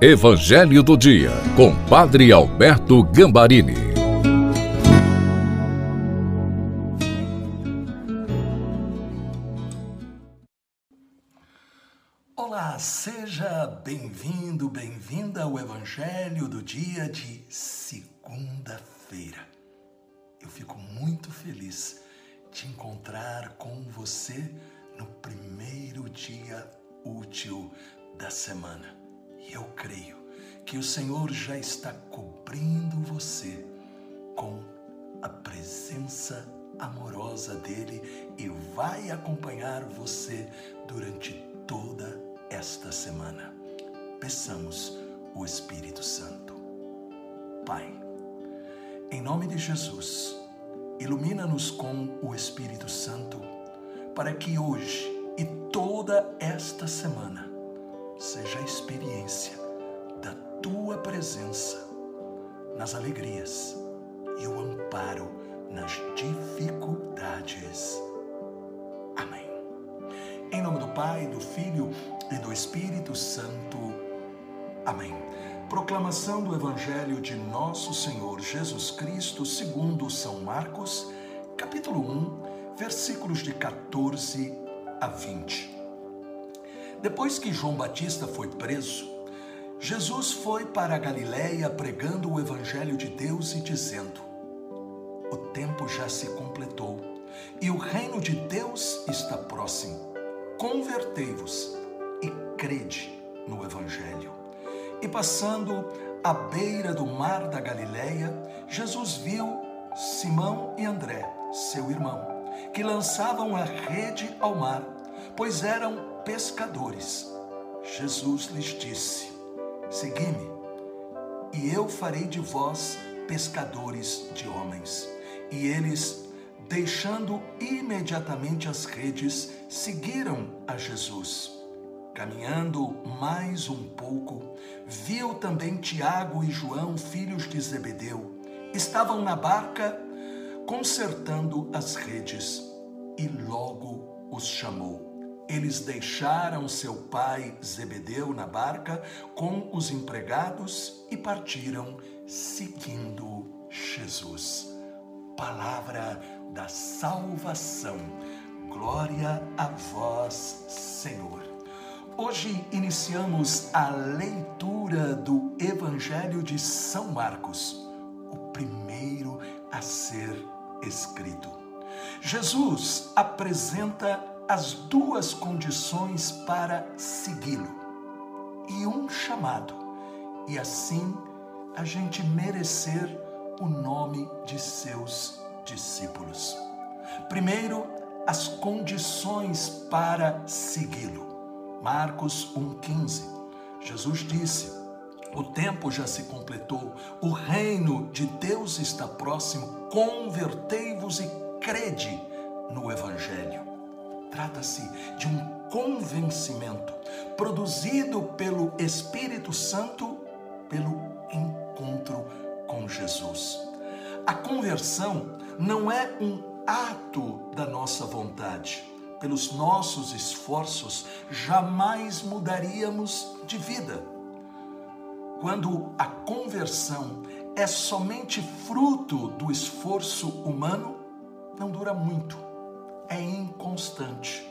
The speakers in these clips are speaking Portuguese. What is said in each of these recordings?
Evangelho do Dia, com Padre Alberto Gambarini. Olá, seja bem-vindo, bem-vinda ao Evangelho do Dia de segunda-feira. Eu fico muito feliz de encontrar com você no primeiro dia útil da semana. E eu creio que o Senhor já está cobrindo você com a presença amorosa dele e vai acompanhar você durante toda esta semana. Peçamos o Espírito Santo. Pai, em nome de Jesus, ilumina-nos com o Espírito Santo para que hoje e toda esta semana seja a experiência da tua presença nas alegrias e o amparo nas dificuldades. Amém. Em nome do Pai, do Filho e do Espírito Santo. Amém. Proclamação do Evangelho de Nosso Senhor Jesus Cristo, segundo São Marcos, capítulo 1, versículos de 14 a 20. Depois que João Batista foi preso, Jesus foi para a Galiléia pregando o evangelho de Deus e dizendo: O tempo já se completou e o reino de Deus está próximo. Convertei-vos e crede no evangelho. E passando à beira do mar da Galiléia, Jesus viu Simão e André, seu irmão, que lançavam a rede ao mar, pois eram pescadores. Jesus lhes disse: Segui-me, e eu farei de vós pescadores de homens. E eles, deixando imediatamente as redes, seguiram a Jesus. Caminhando mais um pouco, viu também Tiago e João, filhos de Zebedeu. Estavam na barca consertando as redes e logo os chamou eles deixaram seu pai Zebedeu na barca com os empregados e partiram seguindo Jesus. Palavra da salvação. Glória a vós, Senhor. Hoje iniciamos a leitura do Evangelho de São Marcos, o primeiro a ser escrito. Jesus apresenta as duas condições para segui-lo e um chamado, e assim a gente merecer o nome de seus discípulos. Primeiro, as condições para segui-lo. Marcos 1,15. Jesus disse: O tempo já se completou, o reino de Deus está próximo, convertei-vos e crede no Evangelho. Trata-se de um convencimento produzido pelo Espírito Santo pelo encontro com Jesus. A conversão não é um ato da nossa vontade. Pelos nossos esforços, jamais mudaríamos de vida. Quando a conversão é somente fruto do esforço humano, não dura muito é inconstante.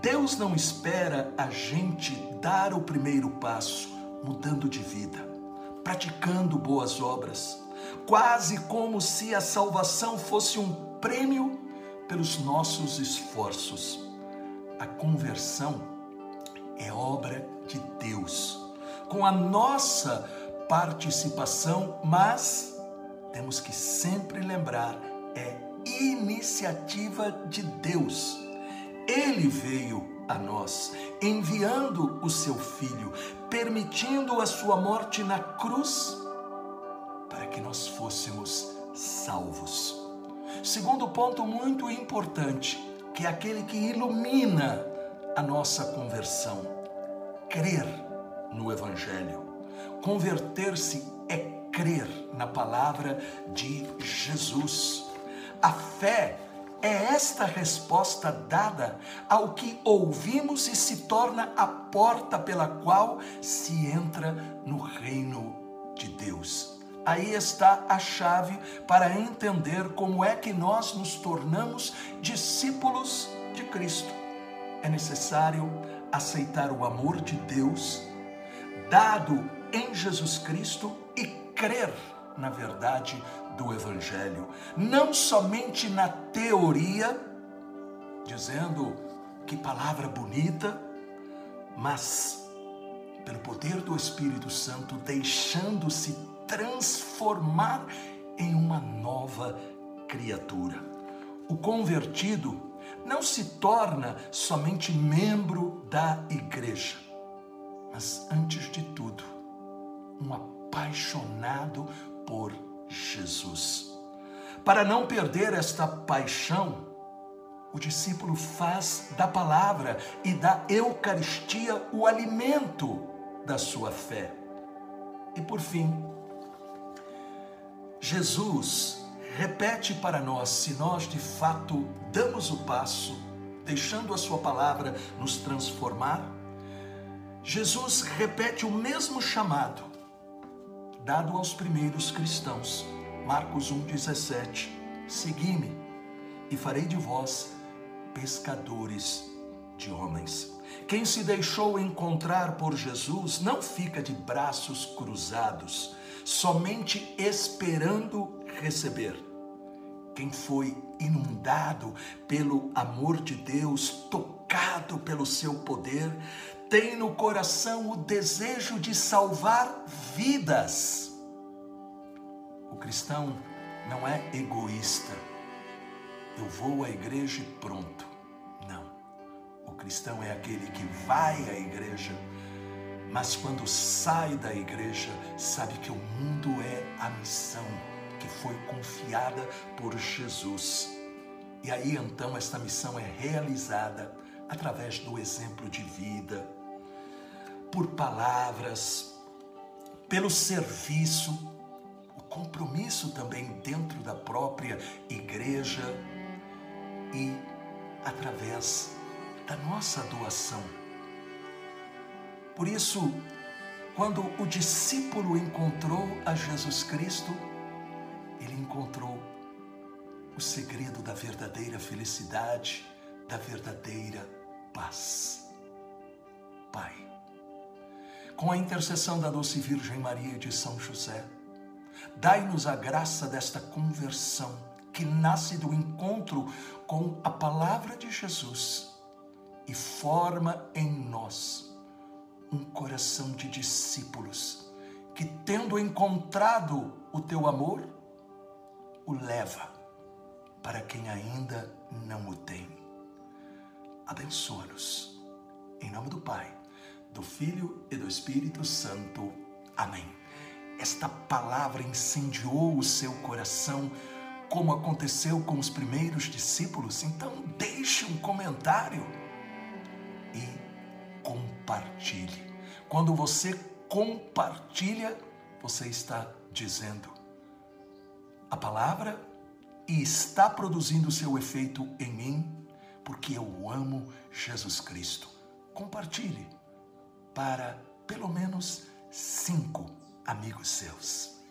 Deus não espera a gente dar o primeiro passo, mudando de vida, praticando boas obras, quase como se a salvação fosse um prêmio pelos nossos esforços. A conversão é obra de Deus, com a nossa participação, mas temos que sempre lembrar, é iniciativa de Deus. Ele veio a nós, enviando o seu Filho, permitindo a sua morte na cruz, para que nós fôssemos salvos. Segundo ponto muito importante, que é aquele que ilumina a nossa conversão: crer no Evangelho. Converter-se é crer na palavra de Jesus. A fé É esta resposta dada ao que ouvimos e se torna a porta pela qual se entra no reino de Deus. Aí está a chave para entender como é que nós nos tornamos discípulos de Cristo. É necessário aceitar o amor de Deus dado em Jesus Cristo e crer na verdade do Evangelho, não somente na teoria, dizendo que palavra bonita, mas pelo poder do Espírito Santo, deixando-se transformar em uma nova criatura. O convertido não se torna somente membro da igreja, mas antes de tudo, um apaixonado por Jesus. Para não perder esta paixão, o discípulo faz da palavra e da Eucaristia o alimento da sua fé. E por fim, Jesus repete para nós, se nós de fato damos o passo, deixando a Sua palavra nos transformar, Jesus repete o mesmo chamado dado aos primeiros cristãos. Marcos 1,17: Segui-me e farei de vós pescadores de homens. Quem se deixou encontrar por Jesus não fica de braços cruzados, somente esperando receber. Quem foi inundado pelo amor de Deus, tocado pelo seu poder, tem no coração o desejo de salvar vidas. O cristão não é egoísta. Eu vou à igreja e pronto. Não. O cristão é aquele que vai à igreja, mas quando sai da igreja, sabe que o mundo é a missão que foi confiada por Jesus. E aí então esta missão é realizada através do exemplo de vida, por palavras, pelo serviço, o compromisso também dentro da própria igreja e através da nossa doação. Por isso, quando o discípulo encontrou a Jesus Cristo, ele encontrou o segredo da verdadeira felicidade, da verdadeira paz. Pai com a intercessão da doce Virgem Maria e de São José, dai-nos a graça desta conversão que nasce do encontro com a palavra de Jesus e forma em nós um coração de discípulos que, tendo encontrado o teu amor, o leva para quem ainda não o tem. Abençoa-nos. Em nome do Pai do Filho e do Espírito Santo. Amém. Esta palavra incendiou o seu coração, como aconteceu com os primeiros discípulos. Então, deixe um comentário e compartilhe. Quando você compartilha, você está dizendo a palavra e está produzindo seu efeito em mim, porque eu amo Jesus Cristo. Compartilhe para pelo menos cinco amigos seus.